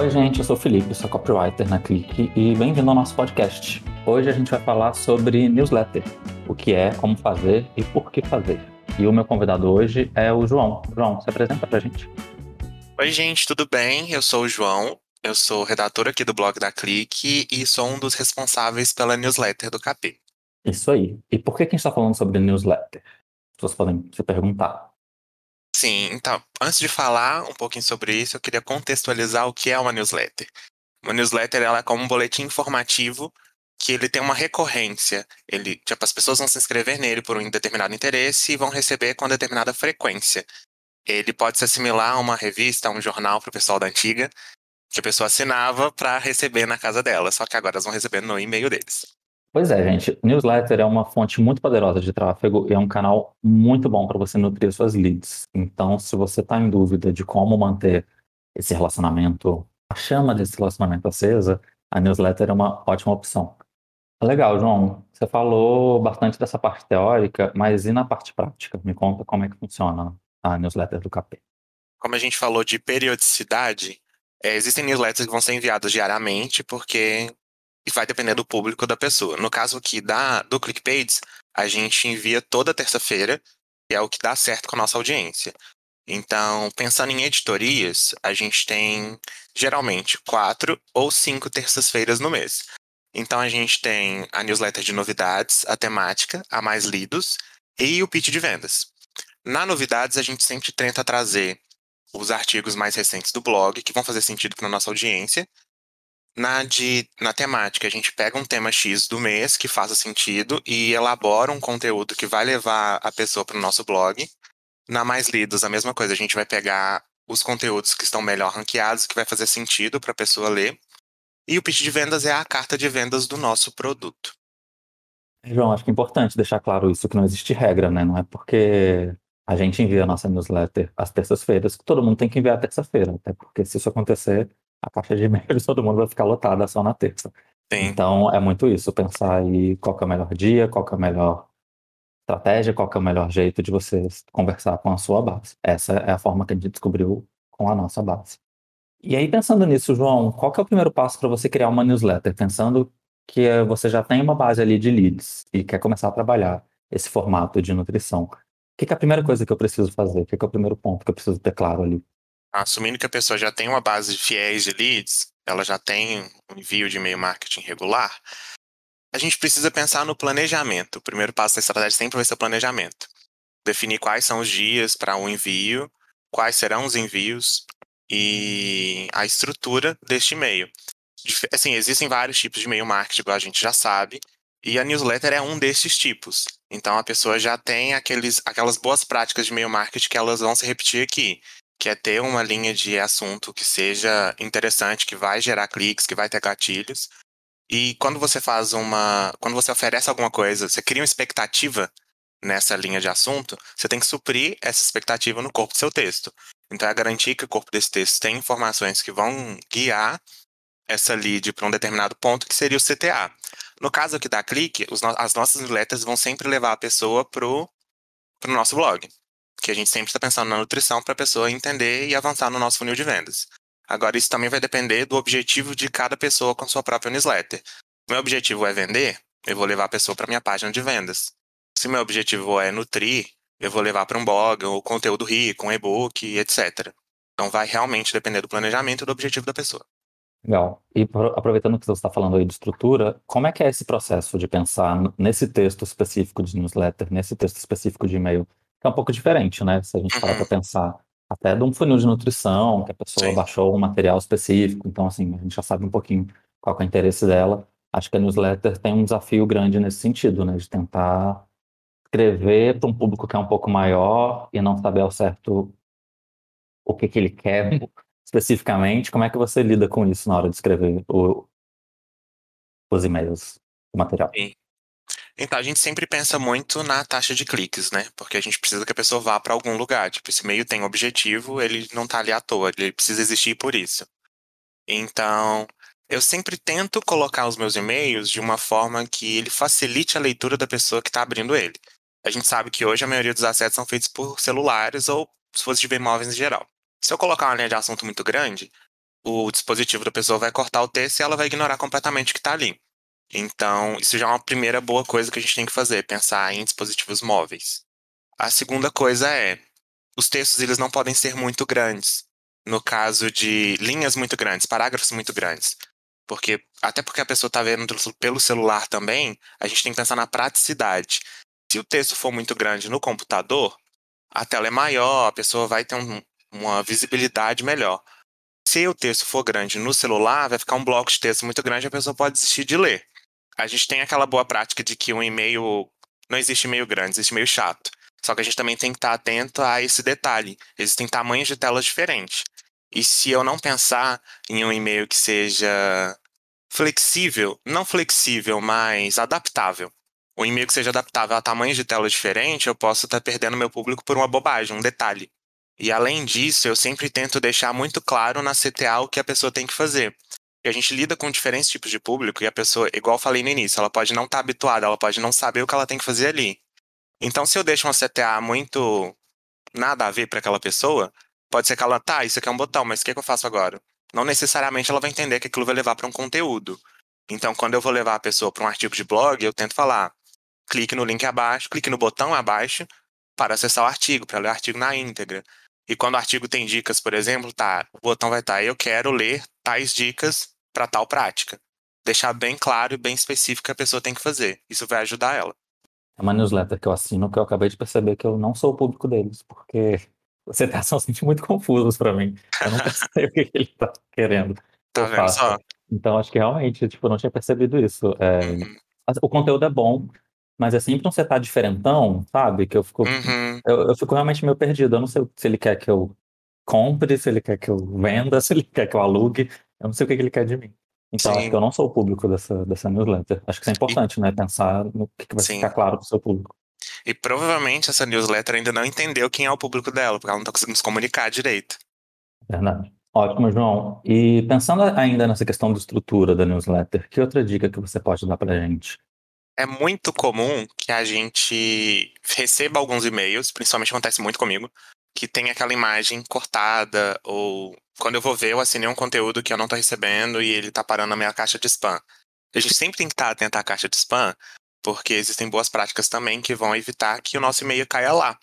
Oi, gente, eu sou o Felipe, sou copywriter na Clique e bem-vindo ao nosso podcast. Hoje a gente vai falar sobre newsletter, o que é, como fazer e por que fazer. E o meu convidado hoje é o João. João, se apresenta pra gente. Oi, gente, tudo bem? Eu sou o João, eu sou redator aqui do blog da Clique e sou um dos responsáveis pela newsletter do KP. Isso aí. E por que, que a gente está falando sobre newsletter? As pessoas podem se perguntar. Sim, então, antes de falar um pouquinho sobre isso, eu queria contextualizar o que é uma newsletter. Uma newsletter ela é como um boletim informativo que ele tem uma recorrência. Ele, tipo, as pessoas vão se inscrever nele por um determinado interesse e vão receber com determinada frequência. Ele pode se assimilar a uma revista, a um jornal para o pessoal da antiga, que a pessoa assinava para receber na casa dela, só que agora elas vão receber no e-mail deles. Pois é, gente. Newsletter é uma fonte muito poderosa de tráfego e é um canal muito bom para você nutrir suas leads. Então, se você está em dúvida de como manter esse relacionamento, a chama desse relacionamento acesa, a newsletter é uma ótima opção. Legal, João. Você falou bastante dessa parte teórica, mas e na parte prática? Me conta como é que funciona a newsletter do KP. Como a gente falou de periodicidade, é, existem newsletters que vão ser enviadas diariamente, porque e vai depender do público da pessoa. No caso aqui da, do ClickPages, a gente envia toda terça-feira, que é o que dá certo com a nossa audiência. Então, pensando em editorias, a gente tem geralmente quatro ou cinco terças-feiras no mês. Então, a gente tem a newsletter de novidades, a temática, a mais lidos e o pitch de vendas. Na novidades, a gente sempre tenta trazer os artigos mais recentes do blog, que vão fazer sentido para a nossa audiência, na, de, na temática, a gente pega um tema X do mês que faça sentido e elabora um conteúdo que vai levar a pessoa para o nosso blog. Na Mais Lidos, a mesma coisa, a gente vai pegar os conteúdos que estão melhor ranqueados, que vai fazer sentido para a pessoa ler. E o pitch de vendas é a carta de vendas do nosso produto. João, acho que é importante deixar claro isso, que não existe regra, né? Não é porque a gente envia a nossa newsletter às terças-feiras que todo mundo tem que enviar terça-feira. Até porque se isso acontecer, a caixa de e-mail de todo mundo vai ficar lotada só na terça. Sim. Então é muito isso, pensar aí qual é o melhor dia, qual é a melhor estratégia, qual é o melhor jeito de você conversar com a sua base. Essa é a forma que a gente descobriu com a nossa base. E aí, pensando nisso, João, qual é o primeiro passo para você criar uma newsletter? Pensando que você já tem uma base ali de leads e quer começar a trabalhar esse formato de nutrição. O que é a primeira coisa que eu preciso fazer? O que é o primeiro ponto que eu preciso ter claro ali? Assumindo que a pessoa já tem uma base de fiéis de leads, ela já tem um envio de e-mail marketing regular, a gente precisa pensar no planejamento. O primeiro passo da estratégia sempre vai ser o planejamento. Definir quais são os dias para um envio, quais serão os envios e a estrutura deste e-mail. Assim, existem vários tipos de e-mail marketing, igual a gente já sabe, e a newsletter é um desses tipos. Então a pessoa já tem aqueles, aquelas boas práticas de e-mail marketing que elas vão se repetir aqui que é ter uma linha de assunto que seja interessante, que vai gerar cliques, que vai ter gatilhos. E quando você faz uma. Quando você oferece alguma coisa, você cria uma expectativa nessa linha de assunto, você tem que suprir essa expectativa no corpo do seu texto. Então é garantir que o corpo desse texto tem informações que vão guiar essa lead para um determinado ponto, que seria o CTA. No caso aqui da Clique, as nossas letras vão sempre levar a pessoa para o nosso blog que a gente sempre está pensando na nutrição para a pessoa entender e avançar no nosso funil de vendas. Agora, isso também vai depender do objetivo de cada pessoa com sua própria newsletter. Meu objetivo é vender, eu vou levar a pessoa para minha página de vendas. Se meu objetivo é nutrir, eu vou levar para um blog, ou conteúdo rico, um e-book, etc. Então vai realmente depender do planejamento e do objetivo da pessoa. Legal. E aproveitando que você está falando aí de estrutura, como é que é esse processo de pensar nesse texto específico de newsletter, nesse texto específico de e-mail? Que é um pouco diferente, né? Se a gente parar para uhum. pensar até de um funil de nutrição, que a pessoa Sim. baixou um material específico, então assim, a gente já sabe um pouquinho qual é o interesse dela. Acho que a newsletter tem um desafio grande nesse sentido, né? De tentar escrever para um público que é um pouco maior e não saber ao certo o que, que ele quer especificamente. Como é que você lida com isso na hora de escrever o, os e-mails, o material? Sim. Então, a gente sempre pensa muito na taxa de cliques, né? Porque a gente precisa que a pessoa vá para algum lugar. Tipo, esse meio tem um objetivo, ele não está ali à toa, ele precisa existir por isso. Então, eu sempre tento colocar os meus e-mails de uma forma que ele facilite a leitura da pessoa que está abrindo ele. A gente sabe que hoje a maioria dos acessos são feitos por celulares ou dispositivos móveis em geral. Se eu colocar uma linha de assunto muito grande, o dispositivo da pessoa vai cortar o texto e ela vai ignorar completamente o que está ali. Então, isso já é uma primeira boa coisa que a gente tem que fazer, pensar em dispositivos móveis. A segunda coisa é, os textos eles não podem ser muito grandes. No caso de linhas muito grandes, parágrafos muito grandes. Porque, até porque a pessoa está vendo pelo celular também, a gente tem que pensar na praticidade. Se o texto for muito grande no computador, a tela é maior, a pessoa vai ter um, uma visibilidade melhor. Se o texto for grande no celular, vai ficar um bloco de texto muito grande e a pessoa pode desistir de ler. A gente tem aquela boa prática de que um e-mail. Não existe e-mail grande, existe e-mail chato. Só que a gente também tem que estar atento a esse detalhe. Existem tamanhos de telas diferentes. E se eu não pensar em um e-mail que seja flexível, não flexível, mas adaptável, um e-mail que seja adaptável a tamanhos de tela diferentes, eu posso estar perdendo meu público por uma bobagem, um detalhe. E além disso, eu sempre tento deixar muito claro na CTA o que a pessoa tem que fazer. Porque a gente lida com diferentes tipos de público e a pessoa, igual eu falei no início, ela pode não estar tá habituada, ela pode não saber o que ela tem que fazer ali. Então, se eu deixo uma CTA muito nada a ver para aquela pessoa, pode ser que ela, tá, isso aqui é um botão, mas o que, é que eu faço agora? Não necessariamente ela vai entender que aquilo vai levar para um conteúdo. Então, quando eu vou levar a pessoa para um artigo de blog, eu tento falar: clique no link abaixo, clique no botão abaixo para acessar o artigo, para ler o artigo na íntegra. E quando o artigo tem dicas, por exemplo, tá, o botão vai estar, tá, eu quero ler tais dicas para tal prática. Deixar bem claro e bem específico que a pessoa tem que fazer. Isso vai ajudar ela. É uma newsletter que eu assino que eu acabei de perceber que eu não sou o público deles, porque você tá são sempre muito confusos para mim. Eu não sei o que ele tá querendo. Tá vendo só? Então acho que realmente, tipo, eu não tinha percebido isso. É, uhum. O conteúdo é bom, mas é sempre um setar diferentão, sabe? Que eu fico, uhum. eu, eu, fico realmente meio perdido. Eu não sei se ele quer que eu compre, se ele quer que eu venda, se ele quer que eu alugue. Eu não sei o que, ele quer de mim. Então, Sim. acho que eu não sou o público dessa, dessa newsletter. Acho que isso é importante, e... né? Pensar no que, que vai Sim. ficar claro para o seu público. E provavelmente essa newsletter ainda não entendeu quem é o público dela, porque ela não está conseguindo se comunicar direito. Verdade. Ótimo, João. E pensando ainda nessa questão da estrutura da newsletter, que outra dica que você pode dar para gente? É muito comum que a gente receba alguns e-mails, principalmente acontece muito comigo, que tem aquela imagem cortada, ou quando eu vou ver, eu assinei um conteúdo que eu não estou recebendo e ele está parando na minha caixa de spam. A gente sempre tem que estar atento à caixa de spam, porque existem boas práticas também que vão evitar que o nosso e-mail caia lá.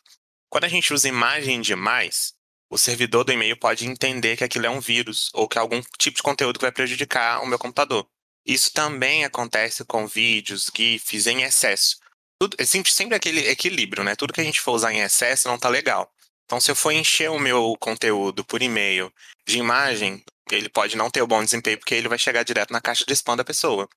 Quando a gente usa imagem demais, o servidor do e-mail pode entender que aquilo é um vírus ou que é algum tipo de conteúdo que vai prejudicar o meu computador. Isso também acontece com vídeos, GIFs em excesso. Tudo, é sempre aquele equilíbrio, né? Tudo que a gente for usar em excesso não tá legal. Então, se eu for encher o meu conteúdo por e-mail de imagem, ele pode não ter o bom desempenho, porque ele vai chegar direto na caixa de spam da pessoa.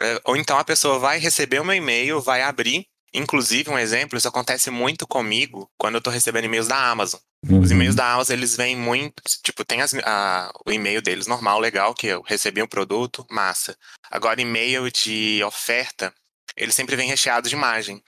É, ou então a pessoa vai receber o meu e-mail, vai abrir. Inclusive, um exemplo, isso acontece muito comigo quando eu estou recebendo e-mails da Amazon. Uhum. Os e-mails da Amazon, eles vêm muito. Tipo, tem as, a, o e-mail deles normal, legal, que eu recebi um produto, massa. Agora, e-mail de oferta, ele sempre vem recheado de imagem.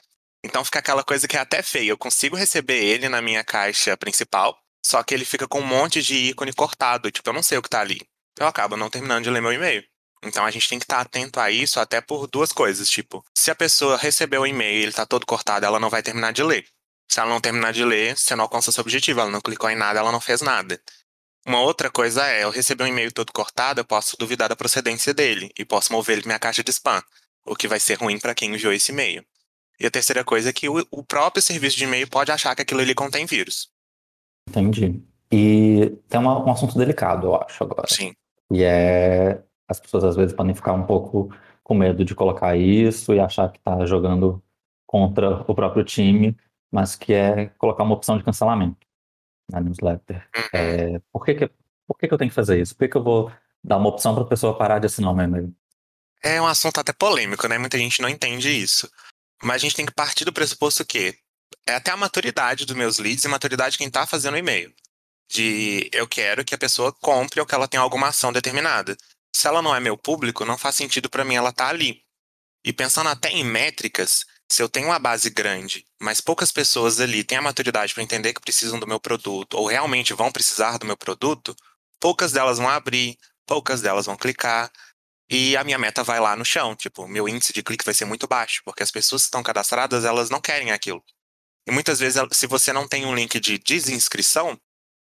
Então fica aquela coisa que é até feia. Eu consigo receber ele na minha caixa principal, só que ele fica com um monte de ícone cortado. Tipo, eu não sei o que tá ali. Eu acabo não terminando de ler meu e-mail. Então a gente tem que estar atento a isso até por duas coisas. Tipo, se a pessoa recebeu o e-mail e ele tá todo cortado, ela não vai terminar de ler. Se ela não terminar de ler, você não alcança seu objetivo. Ela não clicou em nada, ela não fez nada. Uma outra coisa é, eu receber um e-mail todo cortado, eu posso duvidar da procedência dele e posso mover ele para minha caixa de spam, o que vai ser ruim para quem enviou esse e-mail. E a terceira coisa é que o, o próprio serviço de e-mail pode achar que aquilo ali contém vírus. Entendi. E tem uma, um assunto delicado, eu acho, agora. Sim. E é. As pessoas às vezes podem ficar um pouco com medo de colocar isso e achar que está jogando contra o próprio time mas que é colocar uma opção de cancelamento na newsletter. Uhum. É, por que, que, por que, que eu tenho que fazer isso? Por que, que eu vou dar uma opção para a pessoa parar de assinar o meu e-mail? É um assunto até polêmico, né? Muita gente não entende isso. Mas a gente tem que partir do pressuposto que é até a maturidade dos meus leads e maturidade de quem está fazendo o e-mail. De eu quero que a pessoa compre ou que ela tenha alguma ação determinada. Se ela não é meu público, não faz sentido para mim ela estar tá ali. E pensando até em métricas, se eu tenho uma base grande, mas poucas pessoas ali têm a maturidade para entender que precisam do meu produto ou realmente vão precisar do meu produto, poucas delas vão abrir, poucas delas vão clicar e a minha meta vai lá no chão. Tipo, meu índice de clique vai ser muito baixo, porque as pessoas que estão cadastradas, elas não querem aquilo. E muitas vezes, se você não tem um link de desinscrição,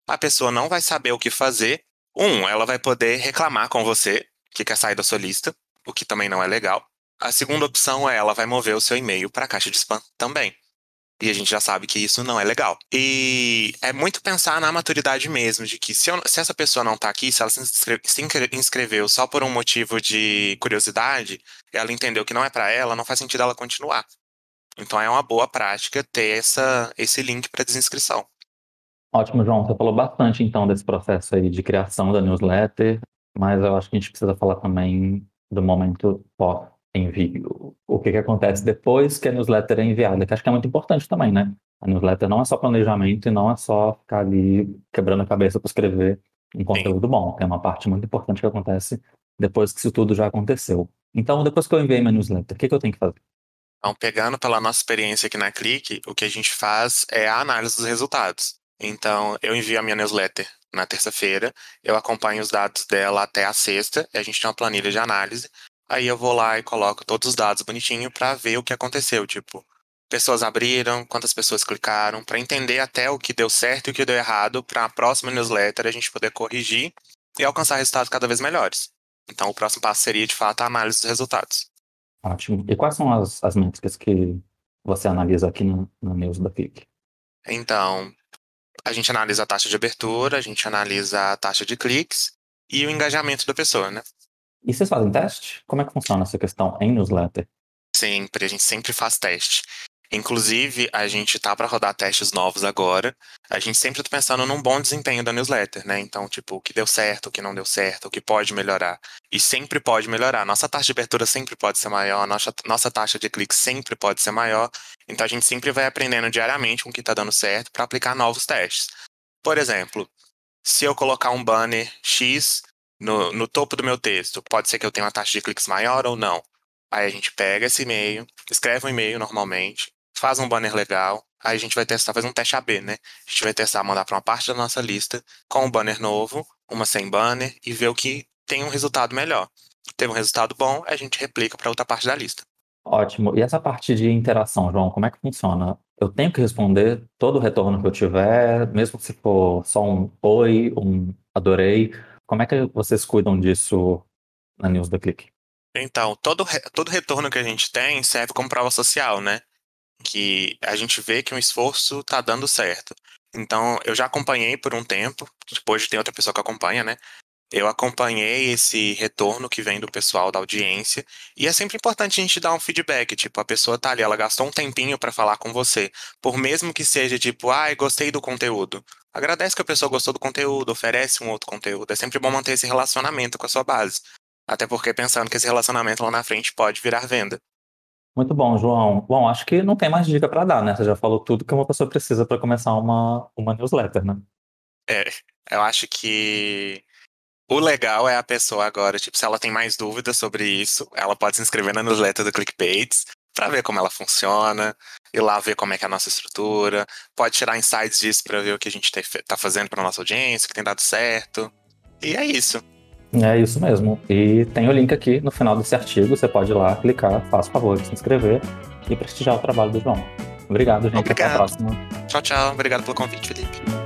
a pessoa não vai saber o que fazer Um, ela vai poder reclamar com você que quer sair da sua lista, o que também não é legal. A segunda opção é ela vai mover o seu e-mail para a caixa de spam também. E a gente já sabe que isso não é legal. E é muito pensar na maturidade mesmo, de que se, eu, se essa pessoa não tá aqui, se ela se, inscreve, se inscreveu só por um motivo de curiosidade, ela entendeu que não é para ela, não faz sentido ela continuar. Então é uma boa prática ter essa, esse link para desinscrição. Ótimo, João. Você falou bastante então desse processo aí de criação da newsletter, mas eu acho que a gente precisa falar também do momento pós envio. O que, que acontece depois que a newsletter é enviada, que acho que é muito importante também, né? A newsletter não é só planejamento e não é só ficar ali quebrando a cabeça para escrever um conteúdo Sim. bom. Tem uma parte muito importante que acontece depois que isso tudo já aconteceu. Então, depois que eu enviei minha newsletter, o que, que eu tenho que fazer? Então, pegando pela nossa experiência aqui na Clique, o que a gente faz é a análise dos resultados. Então, eu envio a minha newsletter na terça-feira, eu acompanho os dados dela até a sexta, e a gente tem uma planilha de análise. Aí eu vou lá e coloco todos os dados bonitinho para ver o que aconteceu, tipo, pessoas abriram, quantas pessoas clicaram, para entender até o que deu certo e o que deu errado, para a próxima newsletter a gente poder corrigir e alcançar resultados cada vez melhores. Então, o próximo passo seria, de fato, a análise dos resultados. Ótimo. E quais são as, as métricas que você analisa aqui no, no News da Click? Então, a gente analisa a taxa de abertura, a gente analisa a taxa de cliques e o engajamento da pessoa, né? E vocês fazem teste? Como é que funciona essa questão em newsletter? Sempre, a gente sempre faz teste. Inclusive, a gente tá para rodar testes novos agora. A gente sempre tá pensando num bom desempenho da newsletter, né? Então, tipo, o que deu certo, o que não deu certo, o que pode melhorar. E sempre pode melhorar. Nossa taxa de abertura sempre pode ser maior, nossa, nossa taxa de clique sempre pode ser maior. Então, a gente sempre vai aprendendo diariamente com o que tá dando certo para aplicar novos testes. Por exemplo, se eu colocar um banner X no, no topo do meu texto, pode ser que eu tenha uma taxa de cliques maior ou não. Aí a gente pega esse e-mail, escreve um e-mail normalmente, faz um banner legal, aí a gente vai testar, fazer um teste AB, né? A gente vai testar, mandar para uma parte da nossa lista com um banner novo, uma sem banner e ver o que tem um resultado melhor. Teve um resultado bom, a gente replica para outra parte da lista. Ótimo. E essa parte de interação, João, como é que funciona? Eu tenho que responder todo o retorno que eu tiver, mesmo se for só um oi, um adorei. Como é que vocês cuidam disso na News da Click? Então, todo, todo retorno que a gente tem serve como prova social, né? Que a gente vê que um esforço está dando certo. Então, eu já acompanhei por um tempo, depois tem outra pessoa que acompanha, né? Eu acompanhei esse retorno que vem do pessoal da audiência e é sempre importante a gente dar um feedback, tipo, a pessoa tá ali, ela gastou um tempinho para falar com você, por mesmo que seja tipo, ai, ah, gostei do conteúdo. Agradece que a pessoa gostou do conteúdo, oferece um outro conteúdo. É sempre bom manter esse relacionamento com a sua base. Até porque pensando que esse relacionamento lá na frente pode virar venda. Muito bom, João. Bom, acho que não tem mais dica para dar, né? Você já falou tudo que uma pessoa precisa para começar uma, uma newsletter, né? É, eu acho que o legal é a pessoa agora, tipo, se ela tem mais dúvidas sobre isso, ela pode se inscrever na newsletter do ClickBaits para ver como ela funciona, ir lá ver como é que é a nossa estrutura, pode tirar insights disso para ver o que a gente está fazendo para nossa audiência, que tem dado certo. E é isso. É isso mesmo. E tem o link aqui no final desse artigo. Você pode ir lá, clicar, faça o favor de se inscrever e prestigiar o trabalho do João. Obrigado, gente. Obrigado. Até a próxima. Tchau, tchau. Obrigado pelo convite, Felipe.